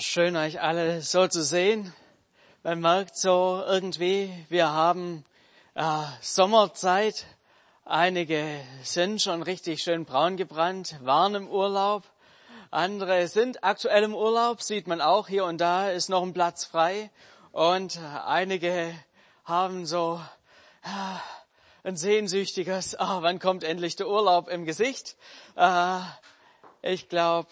schön euch alle so zu sehen. Man merkt so irgendwie, wir haben äh, Sommerzeit. Einige sind schon richtig schön braun gebrannt, waren im Urlaub. Andere sind aktuell im Urlaub, sieht man auch. Hier und da ist noch ein Platz frei. Und einige haben so äh, ein sehnsüchtiges, ah, wann kommt endlich der Urlaub im Gesicht. Äh, ich glaube,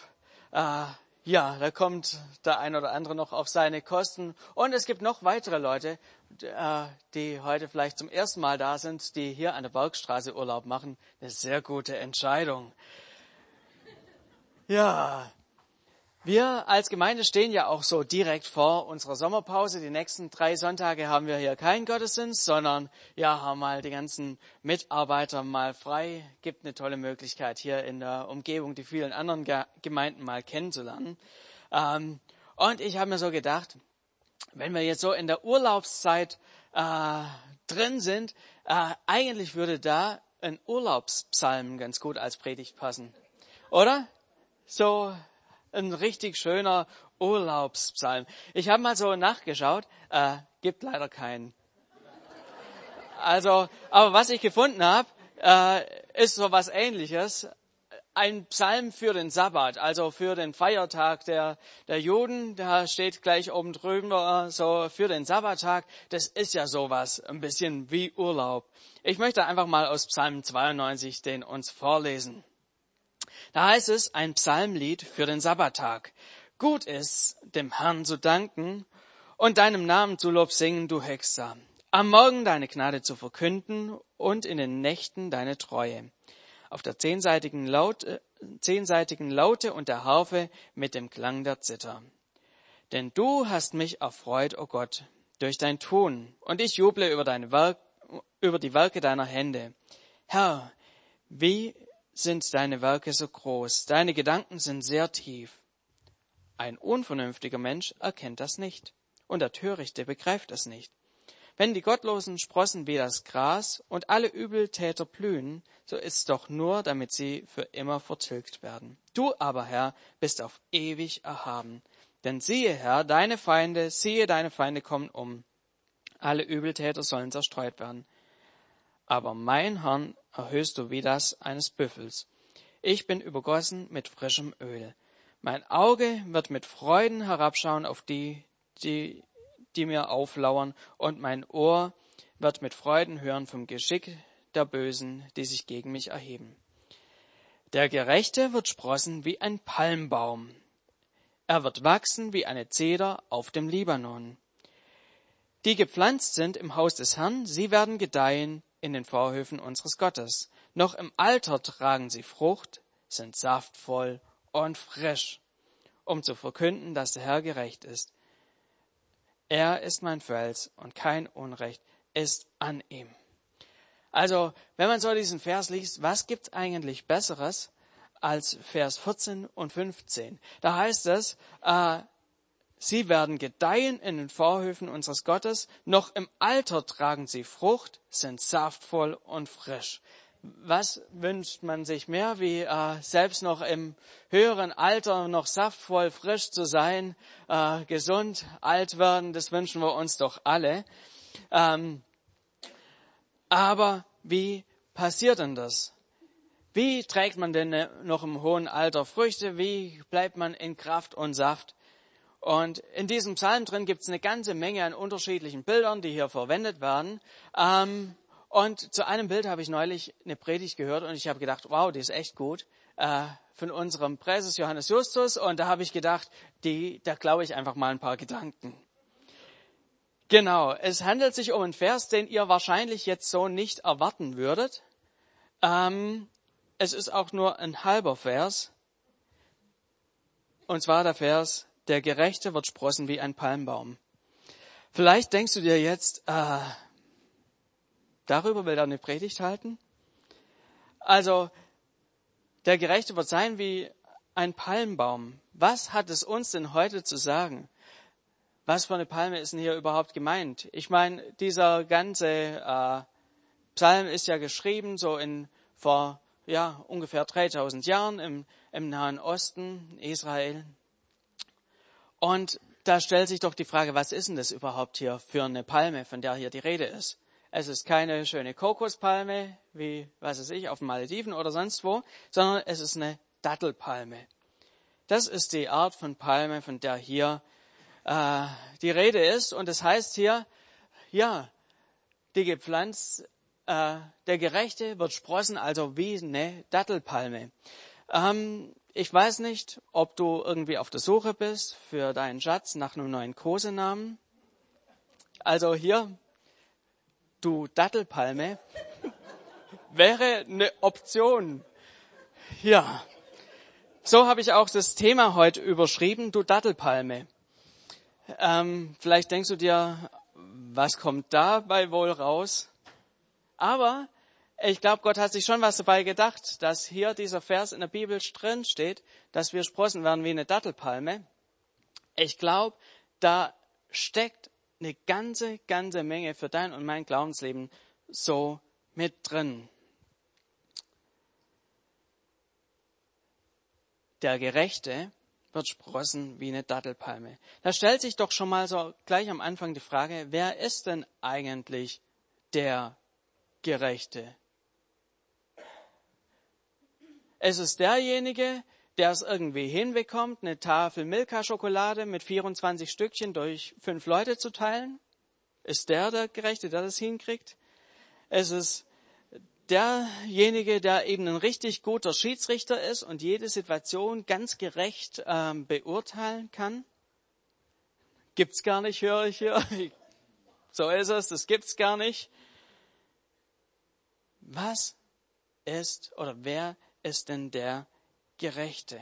äh, ja, da kommt der ein oder andere noch auf seine Kosten. Und es gibt noch weitere Leute, äh, die heute vielleicht zum ersten Mal da sind, die hier an der Bergstraße Urlaub machen. Eine sehr gute Entscheidung. Ja, wir als Gemeinde stehen ja auch so direkt vor unserer Sommerpause. Die nächsten drei Sonntage haben wir hier keinen Gottesdienst, sondern ja, haben mal die ganzen Mitarbeiter mal frei. Gibt eine tolle Möglichkeit hier in der Umgebung die vielen anderen Gemeinden mal kennenzulernen. Ähm, und ich habe mir so gedacht, wenn wir jetzt so in der Urlaubszeit äh, drin sind, äh, eigentlich würde da ein Urlaubspsalm ganz gut als Predigt passen. Oder? So ein richtig schöner Urlaubspsalm. Ich habe mal so nachgeschaut, äh, gibt leider keinen. Also, aber was ich gefunden habe, äh, ist so was Ähnliches. Ein Psalm für den Sabbat, also für den Feiertag der, der Juden, da steht gleich oben drüber so für den Sabbattag. Das ist ja sowas, ein bisschen wie Urlaub. Ich möchte einfach mal aus Psalm 92 den uns vorlesen. Da heißt es ein Psalmlied für den Sabbattag. Gut ist, dem Herrn zu danken und deinem Namen zu Lob singen, du Hexer. Am Morgen deine Gnade zu verkünden und in den Nächten deine Treue. Auf der zehnseitigen Laute, zehnseitigen Laute und der Harfe mit dem Klang der Zither. Denn du hast mich erfreut, o oh Gott, durch dein Tun, und ich juble über, deine Werk, über die Werke deiner Hände. Herr, wie sind deine Werke so groß, deine Gedanken sind sehr tief. Ein unvernünftiger Mensch erkennt das nicht, und der Törichte begreift es nicht. Wenn die Gottlosen sprossen wie das Gras und alle Übeltäter blühen, so ist's doch nur, damit sie für immer vertilgt werden. Du aber, Herr, bist auf ewig erhaben. Denn siehe, Herr, deine Feinde, siehe, deine Feinde kommen um. Alle Übeltäter sollen zerstreut werden aber mein Horn erhöhst du wie das eines Büffels. Ich bin übergossen mit frischem Öl. Mein Auge wird mit Freuden herabschauen auf die, die, die mir auflauern, und mein Ohr wird mit Freuden hören vom Geschick der Bösen, die sich gegen mich erheben. Der Gerechte wird sprossen wie ein Palmbaum. Er wird wachsen wie eine Zeder auf dem Libanon. Die gepflanzt sind im Haus des Herrn, sie werden gedeihen in den Vorhöfen unseres Gottes. Noch im Alter tragen sie Frucht, sind saftvoll und frisch, um zu verkünden, dass der Herr gerecht ist. Er ist mein Fels und kein Unrecht ist an ihm. Also, wenn man so diesen Vers liest, was gibt's eigentlich Besseres als Vers 14 und 15? Da heißt es, äh, Sie werden gedeihen in den Vorhöfen unseres Gottes, noch im Alter tragen sie Frucht, sind saftvoll und frisch. Was wünscht man sich mehr, wie äh, selbst noch im höheren Alter noch saftvoll, frisch zu sein, äh, gesund, alt werden, das wünschen wir uns doch alle. Ähm, aber wie passiert denn das? Wie trägt man denn noch im hohen Alter Früchte? Wie bleibt man in Kraft und Saft? Und in diesem Psalm drin gibt es eine ganze Menge an unterschiedlichen Bildern, die hier verwendet werden. Ähm, und zu einem Bild habe ich neulich eine Predigt gehört und ich habe gedacht, wow, die ist echt gut, äh, von unserem Präses Johannes Justus. Und da habe ich gedacht, die, da glaube ich einfach mal ein paar Gedanken. Genau, es handelt sich um einen Vers, den ihr wahrscheinlich jetzt so nicht erwarten würdet. Ähm, es ist auch nur ein halber Vers. Und zwar der Vers der Gerechte wird sprossen wie ein Palmbaum. Vielleicht denkst du dir jetzt, äh, darüber will er eine Predigt halten? Also, der Gerechte wird sein wie ein Palmbaum. Was hat es uns denn heute zu sagen? Was für eine Palme ist denn hier überhaupt gemeint? Ich meine, dieser ganze äh, Psalm ist ja geschrieben so in vor ja ungefähr 3000 Jahren im, im Nahen Osten, Israel. Und da stellt sich doch die Frage, was ist denn das überhaupt hier für eine Palme, von der hier die Rede ist? Es ist keine schöne Kokospalme, wie, was weiß ich, auf den Malediven oder sonst wo, sondern es ist eine Dattelpalme. Das ist die Art von Palme, von der hier äh, die Rede ist. Und es das heißt hier, ja, die gepflanzt, äh, der Gerechte wird sprossen, also wie eine Dattelpalme. Ähm, ich weiß nicht, ob du irgendwie auf der Suche bist für deinen Schatz nach einem neuen Kosenamen. Also hier, du Dattelpalme, wäre eine Option. Ja. So habe ich auch das Thema heute überschrieben, du Dattelpalme. Ähm, vielleicht denkst du dir, was kommt dabei wohl raus? Aber ich glaube, Gott hat sich schon was dabei gedacht, dass hier dieser Vers in der Bibel drin steht, dass wir sprossen werden wie eine Dattelpalme. Ich glaube, da steckt eine ganze, ganze Menge für dein und mein Glaubensleben so mit drin. Der Gerechte wird sprossen wie eine Dattelpalme. Da stellt sich doch schon mal so gleich am Anfang die Frage, wer ist denn eigentlich der Gerechte? Es ist derjenige, der es irgendwie hinbekommt, eine Tafel Milka-Schokolade mit 24 Stückchen durch fünf Leute zu teilen. Ist der der Gerechte, der das hinkriegt? Es ist derjenige, der eben ein richtig guter Schiedsrichter ist und jede Situation ganz gerecht ähm, beurteilen kann. Gibt's gar nicht, höre ich hier. So ist es, das gibt's gar nicht. Was ist oder wer ist denn der Gerechte?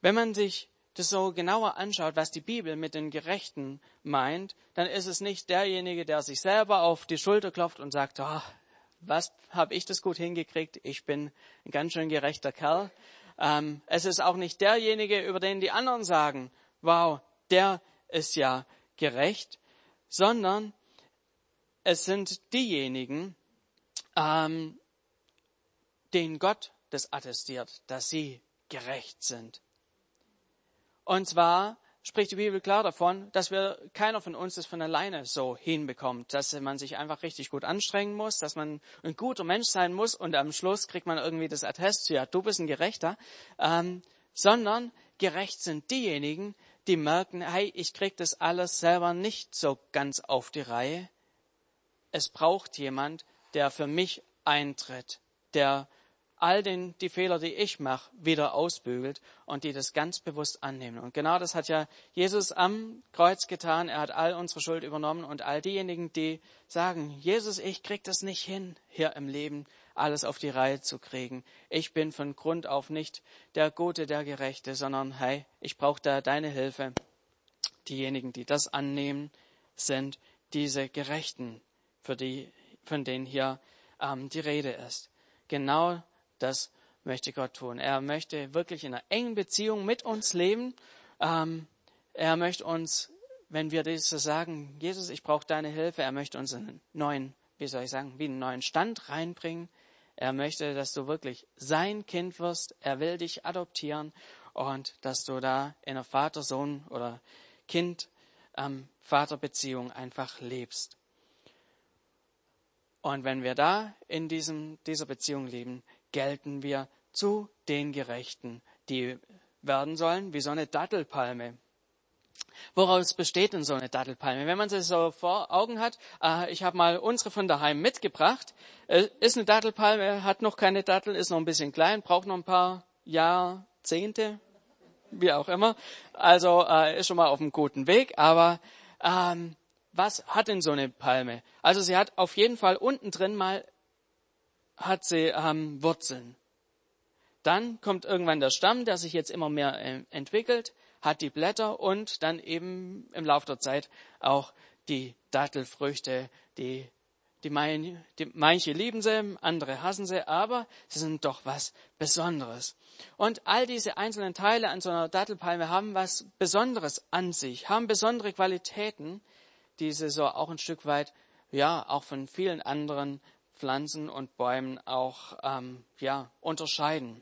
Wenn man sich das so genauer anschaut, was die Bibel mit den Gerechten meint, dann ist es nicht derjenige, der sich selber auf die Schulter klopft und sagt, oh, was habe ich das gut hingekriegt? Ich bin ein ganz schön gerechter Kerl. Ähm, es ist auch nicht derjenige, über den die anderen sagen, wow, der ist ja gerecht, sondern es sind diejenigen, ähm, denen Gott das attestiert, dass sie gerecht sind. Und zwar spricht die Bibel klar davon, dass wir keiner von uns das von alleine so hinbekommt, dass man sich einfach richtig gut anstrengen muss, dass man ein guter Mensch sein muss und am Schluss kriegt man irgendwie das Attest, ja, du bist ein Gerechter, ähm, sondern gerecht sind diejenigen, die merken, hey, ich krieg das alles selber nicht so ganz auf die Reihe. Es braucht jemand, der für mich eintritt, der all den, die Fehler, die ich mache, wieder ausbügelt und die das ganz bewusst annehmen. Und genau das hat ja Jesus am Kreuz getan. Er hat all unsere Schuld übernommen und all diejenigen, die sagen, Jesus, ich krieg das nicht hin, hier im Leben alles auf die Reihe zu kriegen. Ich bin von Grund auf nicht der Gute, der Gerechte, sondern hey, ich brauche da deine Hilfe. Diejenigen, die das annehmen, sind diese Gerechten, für die, von denen hier ähm, die Rede ist. Genau das möchte Gott tun. Er möchte wirklich in einer engen Beziehung mit uns leben. Ähm, er möchte uns, wenn wir das sagen, Jesus, ich brauche deine Hilfe, er möchte uns einen neuen, wie soll ich sagen, wie einen neuen Stand reinbringen. Er möchte, dass du wirklich sein Kind wirst. Er will dich adoptieren und dass du da in einer Vater-Sohn oder Kind-Vater-Beziehung ähm, einfach lebst. Und wenn wir da in diesem, dieser Beziehung leben, gelten wir zu den Gerechten, die werden sollen wie so eine Dattelpalme. Woraus besteht denn so eine Dattelpalme? Wenn man sie so vor Augen hat, äh, ich habe mal unsere von daheim mitgebracht, äh, ist eine Dattelpalme, hat noch keine Dattel, ist noch ein bisschen klein, braucht noch ein paar Jahrzehnte, wie auch immer. Also äh, ist schon mal auf einem guten Weg, aber ähm, was hat denn so eine Palme? Also sie hat auf jeden Fall unten drin mal hat sie ähm, Wurzeln. Dann kommt irgendwann der Stamm, der sich jetzt immer mehr äh, entwickelt, hat die Blätter und dann eben im Laufe der Zeit auch die Dattelfrüchte, die, die, mein, die manche lieben sie, andere hassen sie, aber sie sind doch was Besonderes. Und all diese einzelnen Teile an so einer Dattelpalme haben was Besonderes an sich, haben besondere Qualitäten, die sie so auch ein Stück weit, ja, auch von vielen anderen Pflanzen und Bäumen auch ähm, ja, unterscheiden.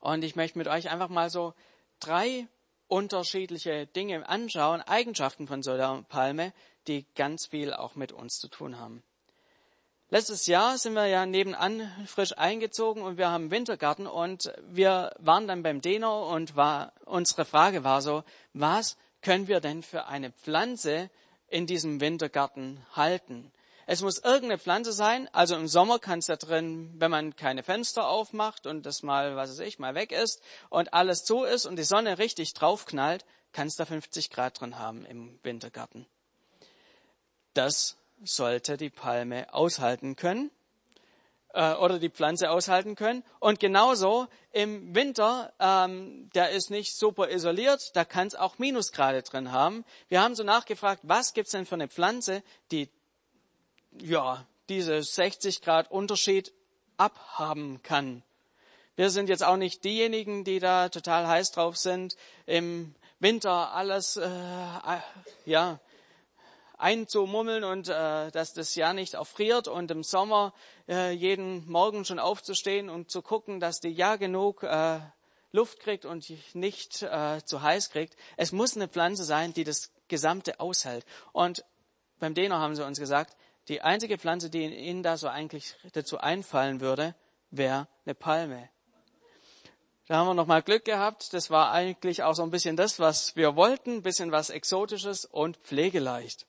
Und ich möchte mit euch einfach mal so drei unterschiedliche Dinge anschauen, Eigenschaften von so einer Palme, die ganz viel auch mit uns zu tun haben. Letztes Jahr sind wir ja nebenan frisch eingezogen und wir haben einen Wintergarten und wir waren dann beim Deno und war, unsere Frage war so, was können wir denn für eine Pflanze in diesem Wintergarten halten? Es muss irgendeine Pflanze sein. Also im Sommer kann es da drin, wenn man keine Fenster aufmacht und das mal, was weiß ich, mal weg ist und alles zu ist und die Sonne richtig draufknallt, kann es da 50 Grad drin haben im Wintergarten. Das sollte die Palme aushalten können äh, oder die Pflanze aushalten können. Und genauso im Winter, ähm, der ist nicht super isoliert, da kann es auch Minusgrade drin haben. Wir haben so nachgefragt, was gibt's denn für eine Pflanze, die ja, diese 60 Grad Unterschied abhaben kann. Wir sind jetzt auch nicht diejenigen, die da total heiß drauf sind, im Winter alles äh, ja einzumummeln und äh, dass das Jahr nicht erfriert und im Sommer äh, jeden Morgen schon aufzustehen und zu gucken, dass die ja genug äh, Luft kriegt und nicht äh, zu heiß kriegt. Es muss eine Pflanze sein, die das Gesamte aushält. Und beim Däner haben sie uns gesagt, die einzige Pflanze, die Ihnen da so eigentlich dazu einfallen würde, wäre eine Palme. Da haben wir nochmal Glück gehabt. Das war eigentlich auch so ein bisschen das, was wir wollten. Ein bisschen was Exotisches und pflegeleicht.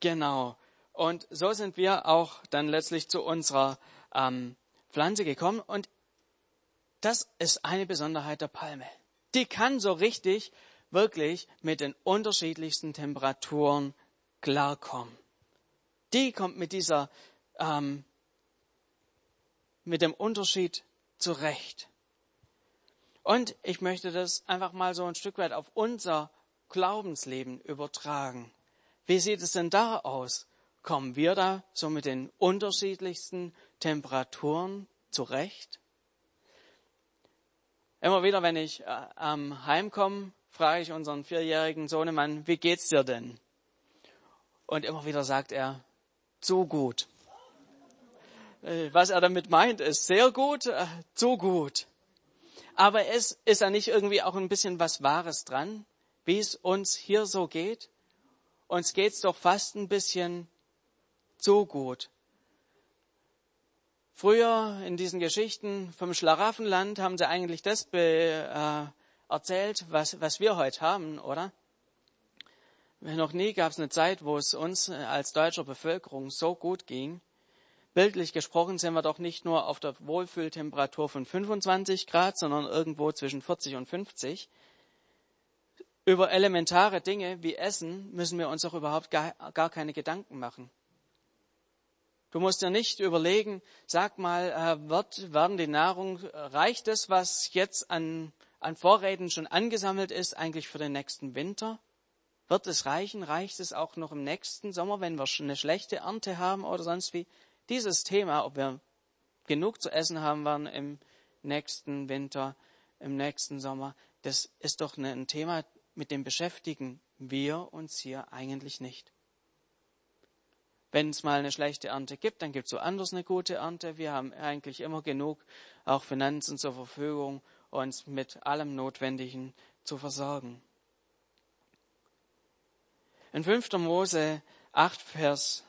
Genau. Und so sind wir auch dann letztlich zu unserer ähm, Pflanze gekommen. Und das ist eine Besonderheit der Palme. Die kann so richtig, wirklich mit den unterschiedlichsten Temperaturen klarkommen. Die kommt mit dieser, ähm, mit dem Unterschied zurecht. Und ich möchte das einfach mal so ein Stück weit auf unser Glaubensleben übertragen. Wie sieht es denn da aus? Kommen wir da so mit den unterschiedlichsten Temperaturen zurecht? Immer wieder, wenn ich äh, ähm, heimkomme, frage ich unseren vierjährigen Sohnemann, wie geht's dir denn? Und immer wieder sagt er, zu gut. Äh, was er damit meint, ist sehr gut, äh, zu gut. Aber es ist da nicht irgendwie auch ein bisschen was Wahres dran, wie es uns hier so geht? Uns geht's doch fast ein bisschen zu gut. Früher in diesen Geschichten vom Schlaraffenland haben sie eigentlich das äh, erzählt, was, was wir heute haben, oder? Noch nie gab es eine Zeit, wo es uns äh, als deutscher Bevölkerung so gut ging. Bildlich gesprochen sind wir doch nicht nur auf der Wohlfühltemperatur von 25 Grad, sondern irgendwo zwischen 40 und 50. Über elementare Dinge wie Essen müssen wir uns doch überhaupt gar, gar keine Gedanken machen. Du musst dir nicht überlegen, sag mal, äh, wird, werden die Nahrung, reicht es, was jetzt an, an Vorräten schon angesammelt ist, eigentlich für den nächsten Winter? Wird es reichen? Reicht es auch noch im nächsten Sommer, wenn wir eine schlechte Ernte haben oder sonst wie? Dieses Thema, ob wir genug zu essen haben werden im nächsten Winter, im nächsten Sommer, das ist doch ein Thema, mit dem beschäftigen wir uns hier eigentlich nicht. Wenn es mal eine schlechte Ernte gibt, dann gibt es woanders eine gute Ernte. Wir haben eigentlich immer genug auch Finanzen zur Verfügung, uns mit allem Notwendigen zu versorgen. In 5. Mose 8, Vers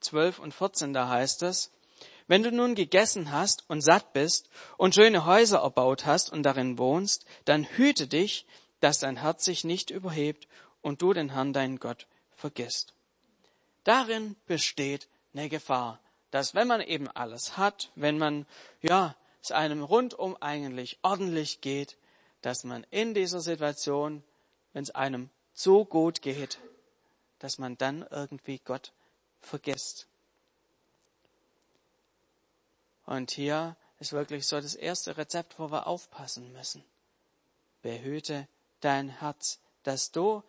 12 und 14, da heißt es, wenn du nun gegessen hast und satt bist und schöne Häuser erbaut hast und darin wohnst, dann hüte dich, dass dein Herz sich nicht überhebt und du den Herrn deinen Gott vergisst. Darin besteht eine Gefahr, dass wenn man eben alles hat, wenn man, ja, es einem rundum eigentlich ordentlich geht, dass man in dieser Situation, wenn es einem so gut geht, dass man dann irgendwie Gott vergisst. Und hier ist wirklich so das erste Rezept, wo wir aufpassen müssen. Behüte dein Herz, dass du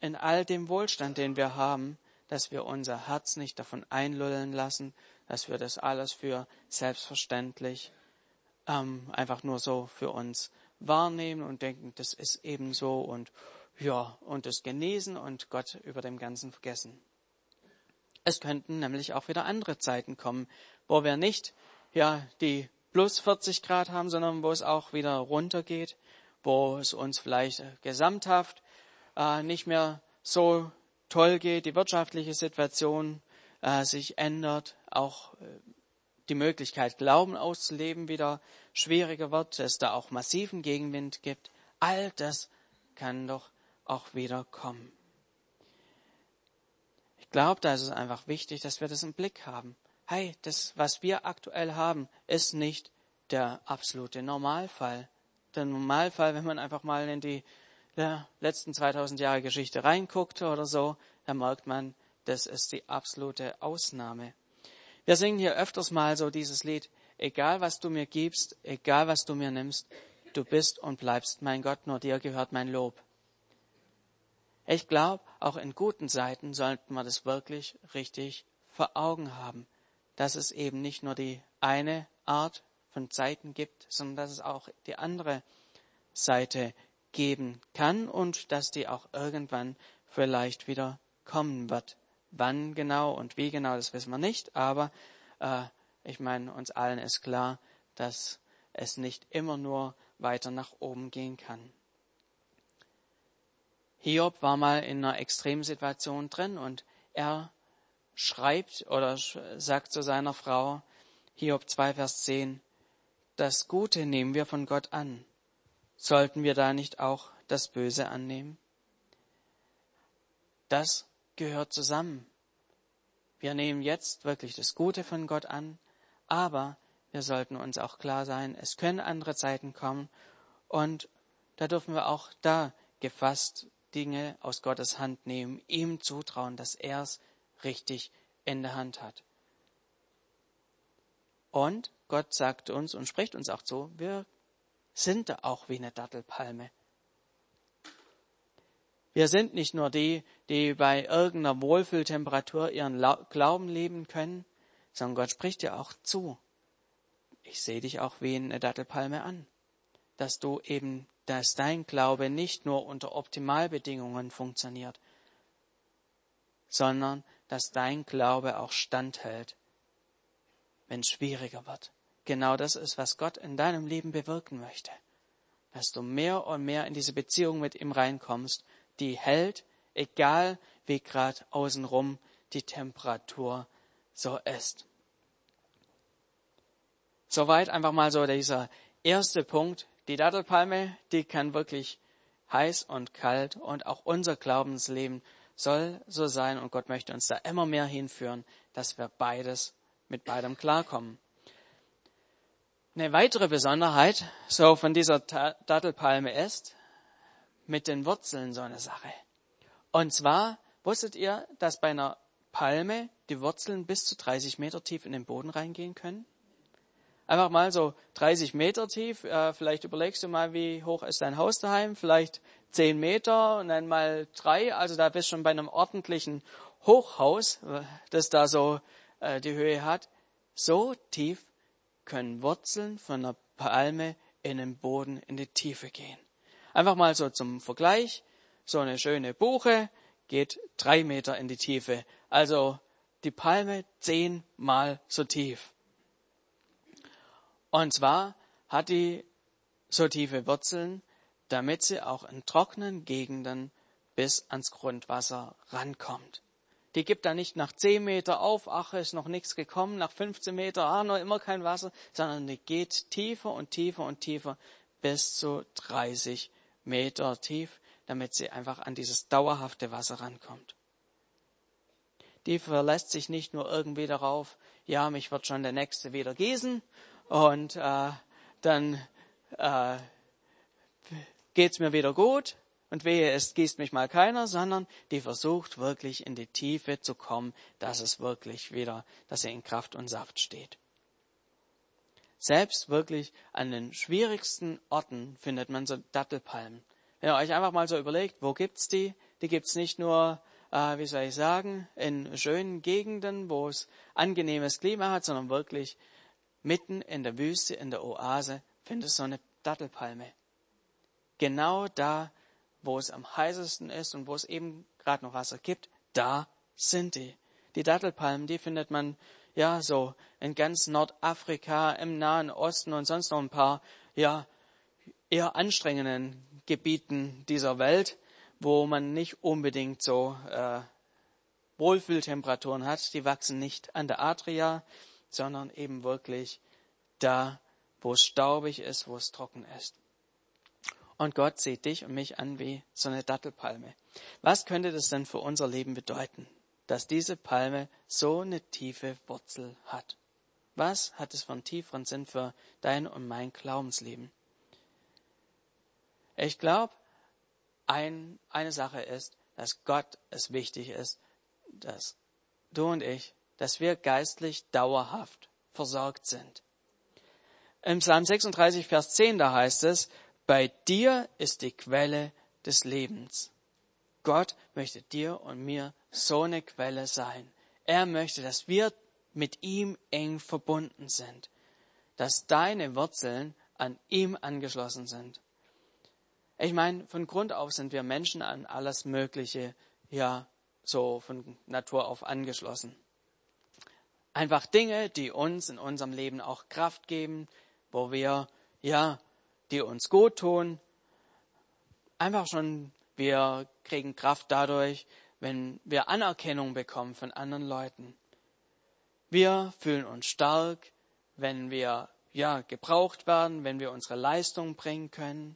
in all dem Wohlstand, den wir haben, dass wir unser Herz nicht davon einlullen lassen, dass wir das alles für selbstverständlich ähm, einfach nur so für uns wahrnehmen und denken, das ist eben so und ja, und es genießen und Gott über dem Ganzen vergessen. Es könnten nämlich auch wieder andere Zeiten kommen, wo wir nicht, ja, die plus 40 Grad haben, sondern wo es auch wieder runtergeht, wo es uns vielleicht gesamthaft äh, nicht mehr so toll geht, die wirtschaftliche Situation äh, sich ändert, auch äh, die Möglichkeit, Glauben auszuleben, wieder schwieriger wird, es da auch massiven Gegenwind gibt. All das kann doch auch wieder kommen. Ich glaube, da ist es einfach wichtig, dass wir das im Blick haben. Hey, das, was wir aktuell haben, ist nicht der absolute Normalfall. Der Normalfall, wenn man einfach mal in die der letzten 2000 Jahre Geschichte reinguckt oder so, dann merkt man, das ist die absolute Ausnahme. Wir singen hier öfters mal so dieses Lied, egal was du mir gibst, egal was du mir nimmst, du bist und bleibst mein Gott, nur dir gehört mein Lob. Ich glaube, auch in guten Zeiten sollten wir das wirklich richtig vor Augen haben, dass es eben nicht nur die eine Art von Zeiten gibt, sondern dass es auch die andere Seite geben kann und dass die auch irgendwann vielleicht wieder kommen wird. Wann genau und wie genau, das wissen wir nicht, aber äh, ich meine, uns allen ist klar, dass es nicht immer nur weiter nach oben gehen kann. Hiob war mal in einer Extremsituation drin und er schreibt oder sagt zu seiner Frau, Hiob 2, Vers 10, das Gute nehmen wir von Gott an Sollten wir da nicht auch das Böse annehmen? Das gehört zusammen. Wir nehmen jetzt wirklich das Gute von Gott an, aber wir sollten uns auch klar sein, es können andere Zeiten kommen und da dürfen wir auch da gefasst Dinge aus Gottes Hand nehmen, ihm zutrauen, dass er es richtig in der Hand hat. Und Gott sagt uns und spricht uns auch zu, wir sind da auch wie eine Dattelpalme. Wir sind nicht nur die, die bei irgendeiner Wohlfühltemperatur ihren Glauben leben können, sondern Gott spricht dir auch zu. Ich sehe dich auch wie eine Dattelpalme an, dass du eben, dass dein Glaube nicht nur unter Optimalbedingungen funktioniert, sondern dass dein Glaube auch standhält, wenn es schwieriger wird genau das ist, was Gott in deinem Leben bewirken möchte. Dass du mehr und mehr in diese Beziehung mit ihm reinkommst, die hält, egal wie gerade außenrum die Temperatur so ist. Soweit einfach mal so dieser erste Punkt. Die Dattelpalme, die kann wirklich heiß und kalt und auch unser Glaubensleben soll so sein und Gott möchte uns da immer mehr hinführen, dass wir beides mit beidem klarkommen. Eine weitere Besonderheit so von dieser Dattelpalme ist mit den Wurzeln so eine Sache. Und zwar wusstet ihr, dass bei einer Palme die Wurzeln bis zu 30 Meter tief in den Boden reingehen können? Einfach mal so 30 Meter tief. Äh, vielleicht überlegst du mal, wie hoch ist dein Haus daheim? Vielleicht 10 Meter und dann mal drei. Also da bist du schon bei einem ordentlichen Hochhaus, äh, das da so äh, die Höhe hat. So tief können Wurzeln von einer Palme in den Boden in die Tiefe gehen. Einfach mal so zum Vergleich. So eine schöne Buche geht drei Meter in die Tiefe. Also die Palme zehnmal so tief. Und zwar hat die so tiefe Wurzeln, damit sie auch in trockenen Gegenden bis ans Grundwasser rankommt. Die gibt dann nicht nach 10 Meter auf, ach, ist noch nichts gekommen, nach 15 Meter, ah, noch immer kein Wasser, sondern die geht tiefer und tiefer und tiefer bis zu 30 Meter tief, damit sie einfach an dieses dauerhafte Wasser rankommt. Die verlässt sich nicht nur irgendwie darauf, ja, mich wird schon der Nächste wieder gießen und äh, dann äh, geht's mir wieder gut, und wehe, es gießt mich mal keiner, sondern die versucht wirklich in die Tiefe zu kommen, dass es wirklich wieder, dass er in Kraft und Saft steht. Selbst wirklich an den schwierigsten Orten findet man so Dattelpalmen. Wenn ihr euch einfach mal so überlegt, wo gibt's die? Die gibt's nicht nur, äh, wie soll ich sagen, in schönen Gegenden, wo es angenehmes Klima hat, sondern wirklich mitten in der Wüste, in der Oase, findest du so eine Dattelpalme. Genau da, wo es am heißesten ist und wo es eben gerade noch Wasser gibt, da sind die. Die Dattelpalmen, die findet man ja, so in ganz Nordafrika, im Nahen Osten und sonst noch ein paar, ja, eher anstrengenden Gebieten dieser Welt, wo man nicht unbedingt so äh, Wohlfühltemperaturen hat. Die wachsen nicht an der Adria, sondern eben wirklich da, wo es staubig ist, wo es trocken ist. Und Gott sieht dich und mich an wie so eine Dattelpalme. Was könnte das denn für unser Leben bedeuten, dass diese Palme so eine tiefe Wurzel hat? Was hat es einen tieferen Sinn für dein und mein Glaubensleben? Ich glaube, ein, eine Sache ist, dass Gott es wichtig ist, dass du und ich, dass wir geistlich dauerhaft versorgt sind. Im Psalm 36, Vers 10, da heißt es, bei dir ist die Quelle des Lebens. Gott möchte dir und mir so eine Quelle sein. Er möchte, dass wir mit ihm eng verbunden sind, dass deine Wurzeln an ihm angeschlossen sind. Ich meine, von Grund auf sind wir Menschen an alles Mögliche, ja, so von Natur auf angeschlossen. Einfach Dinge, die uns in unserem Leben auch Kraft geben, wo wir, ja, die uns gut tun. Einfach schon, wir kriegen Kraft dadurch, wenn wir Anerkennung bekommen von anderen Leuten. Wir fühlen uns stark, wenn wir, ja, gebraucht werden, wenn wir unsere Leistung bringen können.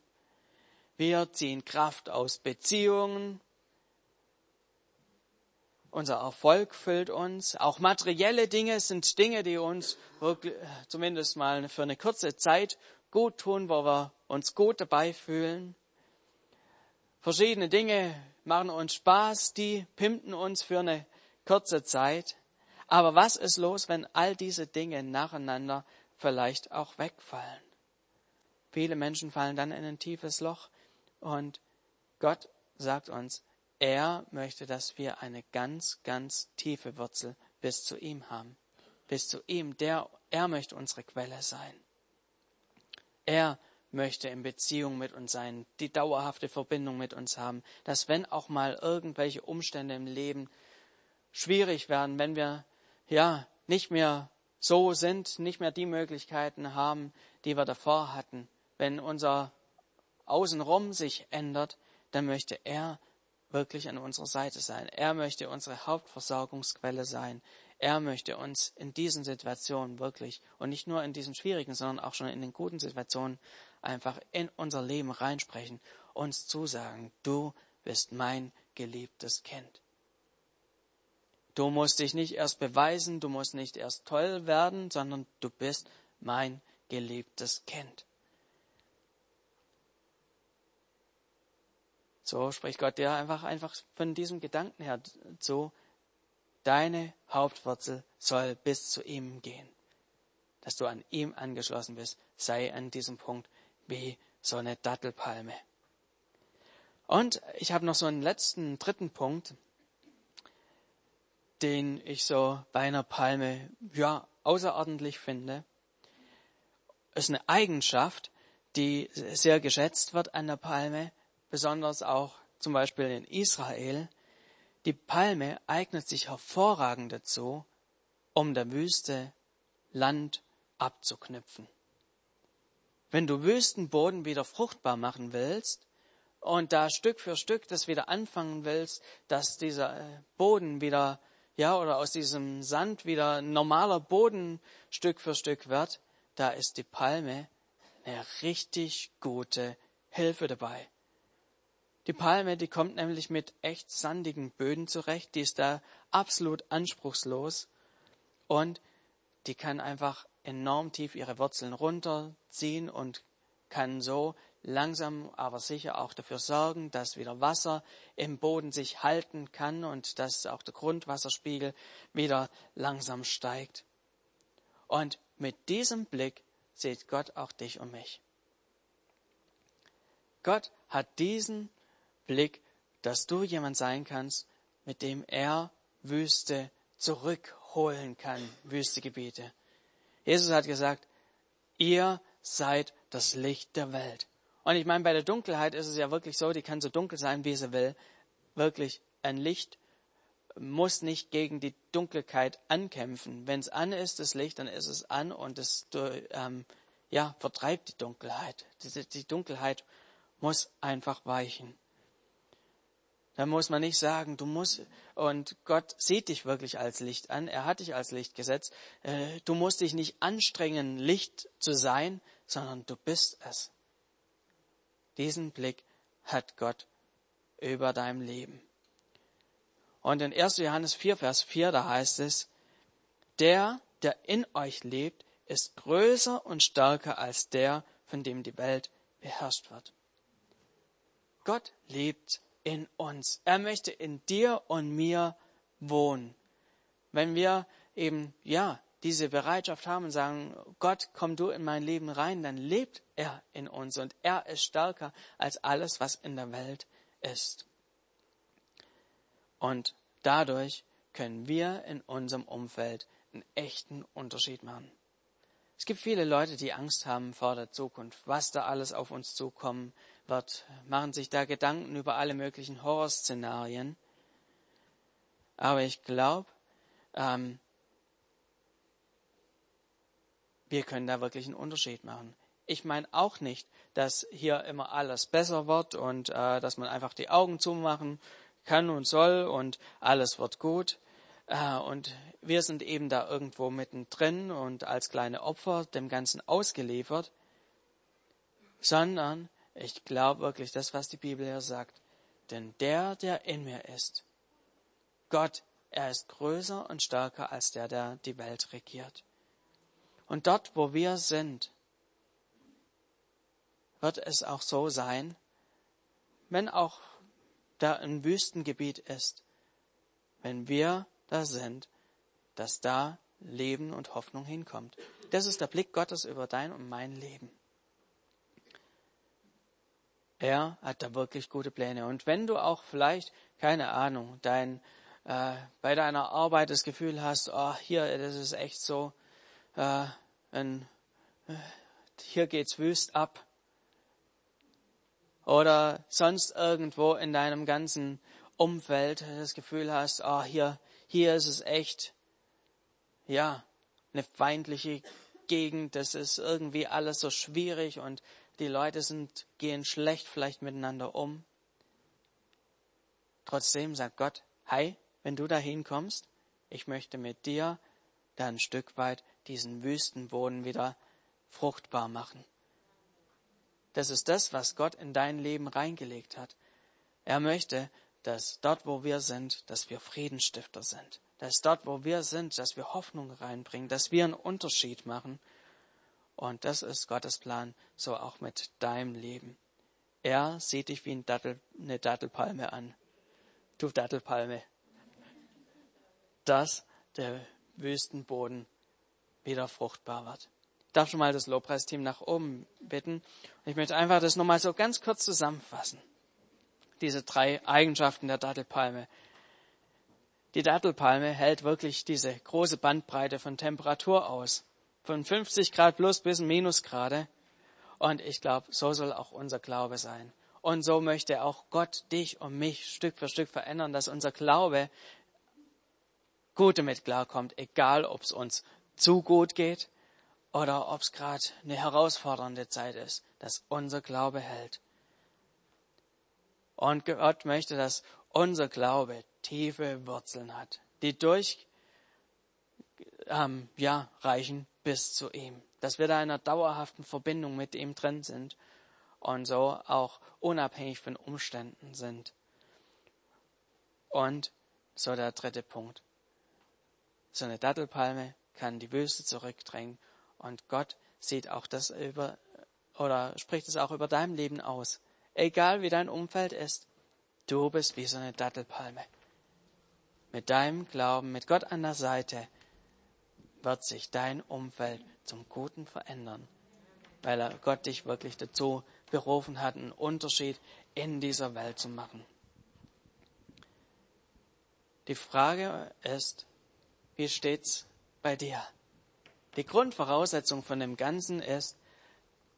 Wir ziehen Kraft aus Beziehungen, unser Erfolg füllt uns. Auch materielle Dinge sind Dinge, die uns wirklich, zumindest mal für eine kurze Zeit gut tun, wo wir uns gut dabei fühlen. Verschiedene Dinge machen uns Spaß, die pimpen uns für eine kurze Zeit. Aber was ist los, wenn all diese Dinge nacheinander vielleicht auch wegfallen? Viele Menschen fallen dann in ein tiefes Loch und Gott sagt uns, er möchte, dass wir eine ganz, ganz tiefe Wurzel bis zu ihm haben. Bis zu ihm. Der, er möchte unsere Quelle sein. Er möchte in Beziehung mit uns sein, die dauerhafte Verbindung mit uns haben, dass wenn auch mal irgendwelche Umstände im Leben schwierig werden, wenn wir ja nicht mehr so sind, nicht mehr die Möglichkeiten haben, die wir davor hatten, wenn unser Außenrum sich ändert, dann möchte er wirklich an unserer Seite sein. Er möchte unsere Hauptversorgungsquelle sein. Er möchte uns in diesen Situationen wirklich und nicht nur in diesen schwierigen, sondern auch schon in den guten Situationen einfach in unser Leben reinsprechen, uns zusagen, du bist mein geliebtes Kind. Du musst dich nicht erst beweisen, du musst nicht erst toll werden, sondern du bist mein geliebtes Kind. So spricht Gott dir einfach, einfach von diesem Gedanken her zu. Deine Hauptwurzel soll bis zu ihm gehen. Dass du an ihm angeschlossen bist, sei an diesem Punkt wie so eine Dattelpalme. Und ich habe noch so einen letzten, dritten Punkt, den ich so bei einer Palme, ja, außerordentlich finde. Ist eine Eigenschaft, die sehr geschätzt wird an der Palme, besonders auch zum Beispiel in Israel, die Palme eignet sich hervorragend dazu, um der Wüste Land abzuknüpfen. Wenn du Wüstenboden wieder fruchtbar machen willst und da Stück für Stück das wieder anfangen willst, dass dieser äh, Boden wieder, ja, oder aus diesem Sand wieder normaler Boden Stück für Stück wird, da ist die Palme eine richtig gute Hilfe dabei. Die Palme, die kommt nämlich mit echt sandigen Böden zurecht, die ist da absolut anspruchslos und die kann einfach enorm tief ihre Wurzeln runterziehen und kann so langsam aber sicher auch dafür sorgen, dass wieder Wasser im Boden sich halten kann und dass auch der Grundwasserspiegel wieder langsam steigt. Und mit diesem Blick sieht Gott auch dich und mich. Gott hat diesen Blick, dass du jemand sein kannst, mit dem er Wüste zurückholen kann, Wüstegebiete. Jesus hat gesagt, ihr seid das Licht der Welt. Und ich meine, bei der Dunkelheit ist es ja wirklich so, die kann so dunkel sein, wie sie will. Wirklich ein Licht muss nicht gegen die Dunkelheit ankämpfen. Wenn es an ist, das Licht, dann ist es an und es ähm, ja, vertreibt die Dunkelheit. Die, die Dunkelheit muss einfach weichen. Da muss man nicht sagen, du musst, und Gott sieht dich wirklich als Licht an, er hat dich als Licht gesetzt, äh, du musst dich nicht anstrengen, Licht zu sein, sondern du bist es. Diesen Blick hat Gott über deinem Leben. Und in 1. Johannes 4, Vers 4, da heißt es, der, der in euch lebt, ist größer und stärker als der, von dem die Welt beherrscht wird. Gott lebt in uns. Er möchte in dir und mir wohnen. Wenn wir eben, ja, diese Bereitschaft haben und sagen, Gott, komm du in mein Leben rein, dann lebt er in uns und er ist stärker als alles, was in der Welt ist. Und dadurch können wir in unserem Umfeld einen echten Unterschied machen. Es gibt viele Leute, die Angst haben vor der Zukunft, was da alles auf uns zukommen wird, machen sich da Gedanken über alle möglichen Horrorszenarien. Aber ich glaube, ähm, wir können da wirklich einen Unterschied machen. Ich meine auch nicht, dass hier immer alles besser wird und äh, dass man einfach die Augen zumachen kann und soll und alles wird gut. Äh, und wir sind eben da irgendwo mittendrin und als kleine Opfer dem Ganzen ausgeliefert, sondern ich glaube wirklich das, was die Bibel hier sagt. Denn der, der in mir ist, Gott, er ist größer und stärker als der, der die Welt regiert. Und dort, wo wir sind, wird es auch so sein, wenn auch da ein Wüstengebiet ist, wenn wir da sind, dass da Leben und Hoffnung hinkommt. Das ist der Blick Gottes über dein und mein Leben. Er hat da wirklich gute Pläne. Und wenn du auch vielleicht, keine Ahnung, dein, äh, bei deiner Arbeit das Gefühl hast, oh, hier, das ist echt so, äh, ein, äh, hier geht's wüst ab. Oder sonst irgendwo in deinem ganzen Umfeld das Gefühl hast, oh, hier, hier ist es echt, ja, eine feindliche Gegend, das ist irgendwie alles so schwierig und die Leute sind, gehen schlecht vielleicht miteinander um. Trotzdem sagt Gott, hey, wenn du da hinkommst, ich möchte mit dir da ein Stück weit diesen Wüstenboden wieder fruchtbar machen. Das ist das, was Gott in dein Leben reingelegt hat. Er möchte, dass dort, wo wir sind, dass wir Friedensstifter sind. Dass dort, wo wir sind, dass wir Hoffnung reinbringen, dass wir einen Unterschied machen und das ist Gottes Plan, so auch mit deinem Leben. Er sieht dich wie eine Dattelpalme an. Du Dattelpalme. Dass der Wüstenboden wieder fruchtbar wird. Ich darf schon mal das Lobpreisteam nach oben bitten. Ich möchte einfach das nochmal so ganz kurz zusammenfassen. Diese drei Eigenschaften der Dattelpalme. Die Dattelpalme hält wirklich diese große Bandbreite von Temperatur aus von 50 Grad plus bis Minusgrade. Und ich glaube, so soll auch unser Glaube sein. Und so möchte auch Gott dich und mich Stück für Stück verändern, dass unser Glaube gut damit klarkommt, egal ob es uns zu gut geht oder ob es gerade eine herausfordernde Zeit ist, dass unser Glaube hält. Und Gott möchte, dass unser Glaube tiefe Wurzeln hat, die durch ähm, ja, reichen bis zu ihm. Dass wir da in einer dauerhaften Verbindung mit ihm drin sind und so auch unabhängig von Umständen sind. Und so der dritte Punkt. So eine Dattelpalme kann die Wüste zurückdrängen und Gott sieht auch das über oder spricht es auch über dein Leben aus. Egal wie dein Umfeld ist, du bist wie so eine Dattelpalme. Mit deinem Glauben, mit Gott an der Seite, wird sich dein Umfeld zum Guten verändern, weil Gott dich wirklich dazu berufen hat, einen Unterschied in dieser Welt zu machen. Die Frage ist, wie steht's bei dir? Die Grundvoraussetzung von dem Ganzen ist,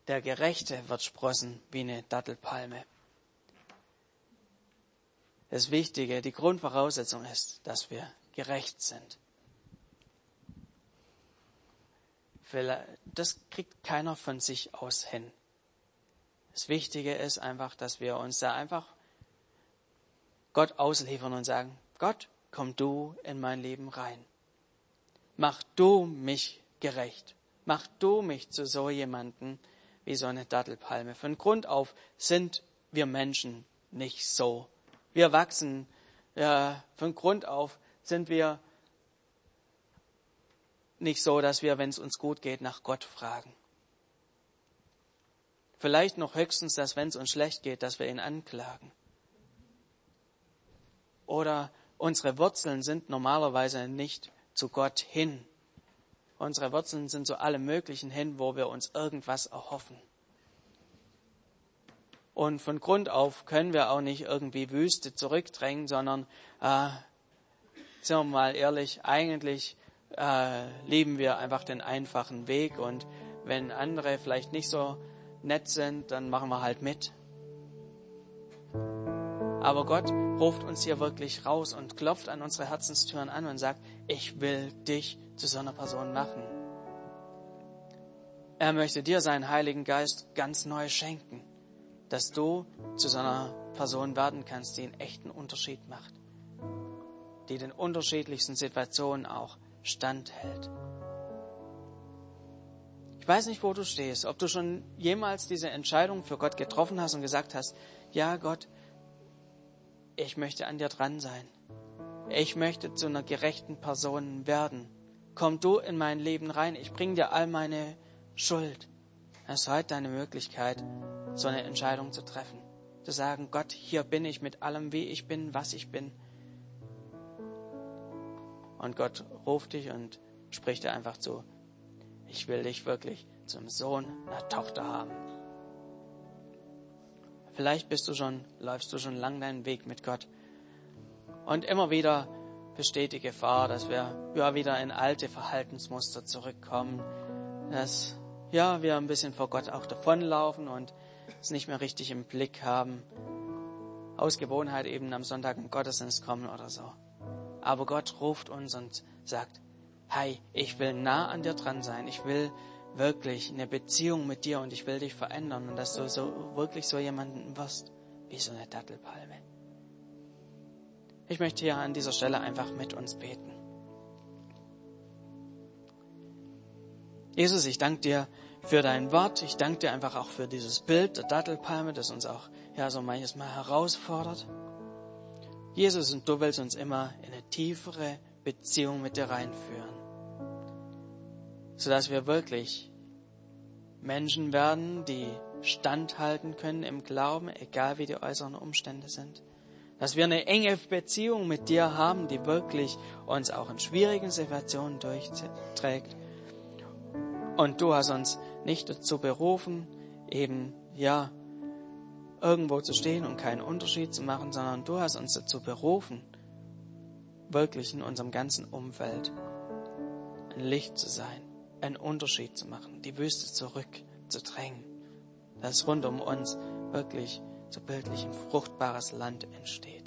der Gerechte wird sprossen wie eine Dattelpalme. das Wichtige, die Grundvoraussetzung ist, dass wir gerecht sind. Das kriegt keiner von sich aus hin. Das Wichtige ist einfach, dass wir uns da einfach Gott ausliefern und sagen, Gott, komm du in mein Leben rein. Mach du mich gerecht. Mach du mich zu so jemanden wie so eine Dattelpalme. Von Grund auf sind wir Menschen nicht so. Wir wachsen, ja, von Grund auf sind wir nicht so, dass wir, wenn es uns gut geht, nach Gott fragen. Vielleicht noch höchstens, dass wenn es uns schlecht geht, dass wir ihn anklagen. Oder unsere Wurzeln sind normalerweise nicht zu Gott hin. Unsere Wurzeln sind zu allem Möglichen hin, wo wir uns irgendwas erhoffen. Und von Grund auf können wir auch nicht irgendwie Wüste zurückdrängen, sondern, äh, sind wir mal ehrlich, eigentlich äh, lieben wir einfach den einfachen Weg. Und wenn andere vielleicht nicht so nett sind, dann machen wir halt mit. Aber Gott ruft uns hier wirklich raus und klopft an unsere Herzenstüren an und sagt, ich will dich zu so einer Person machen. Er möchte dir seinen Heiligen Geist ganz neu schenken, dass du zu so einer Person werden kannst, die einen echten Unterschied macht, die den unterschiedlichsten Situationen auch standhält. Ich weiß nicht, wo du stehst, ob du schon jemals diese Entscheidung für Gott getroffen hast und gesagt hast, ja Gott, ich möchte an dir dran sein. Ich möchte zu einer gerechten Person werden. Komm du in mein Leben rein. Ich bring dir all meine Schuld. Es ist heute deine Möglichkeit, so eine Entscheidung zu treffen. Zu sagen, Gott, hier bin ich mit allem, wie ich bin, was ich bin. Und Gott ruft dich und spricht dir einfach zu. Ich will dich wirklich zum Sohn, einer Tochter haben. Vielleicht bist du schon, läufst du schon lang deinen Weg mit Gott. Und immer wieder besteht die Gefahr, dass wir ja wieder in alte Verhaltensmuster zurückkommen, dass ja wir ein bisschen vor Gott auch davonlaufen und es nicht mehr richtig im Blick haben. Aus Gewohnheit eben am Sonntag im Gottesdienst kommen oder so. Aber Gott ruft uns und sagt, hey, ich will nah an dir dran sein. Ich will wirklich eine Beziehung mit dir und ich will dich verändern und dass du so wirklich so jemanden wirst wie so eine Dattelpalme. Ich möchte hier an dieser Stelle einfach mit uns beten. Jesus, ich danke dir für dein Wort. Ich danke dir einfach auch für dieses Bild der Dattelpalme, das uns auch ja so manches Mal herausfordert. Jesus, und du willst uns immer in eine tiefere Beziehung mit dir reinführen sodass wir wirklich Menschen werden, die standhalten können im Glauben, egal wie die äußeren Umstände sind. Dass wir eine enge Beziehung mit dir haben, die wirklich uns auch in schwierigen Situationen durchträgt. Und du hast uns nicht dazu berufen, eben, ja, irgendwo zu stehen und keinen Unterschied zu machen, sondern du hast uns dazu berufen, wirklich in unserem ganzen Umfeld ein Licht zu sein einen Unterschied zu machen, die Wüste zurückzudrängen, dass rund um uns wirklich so bildlich ein fruchtbares Land entsteht.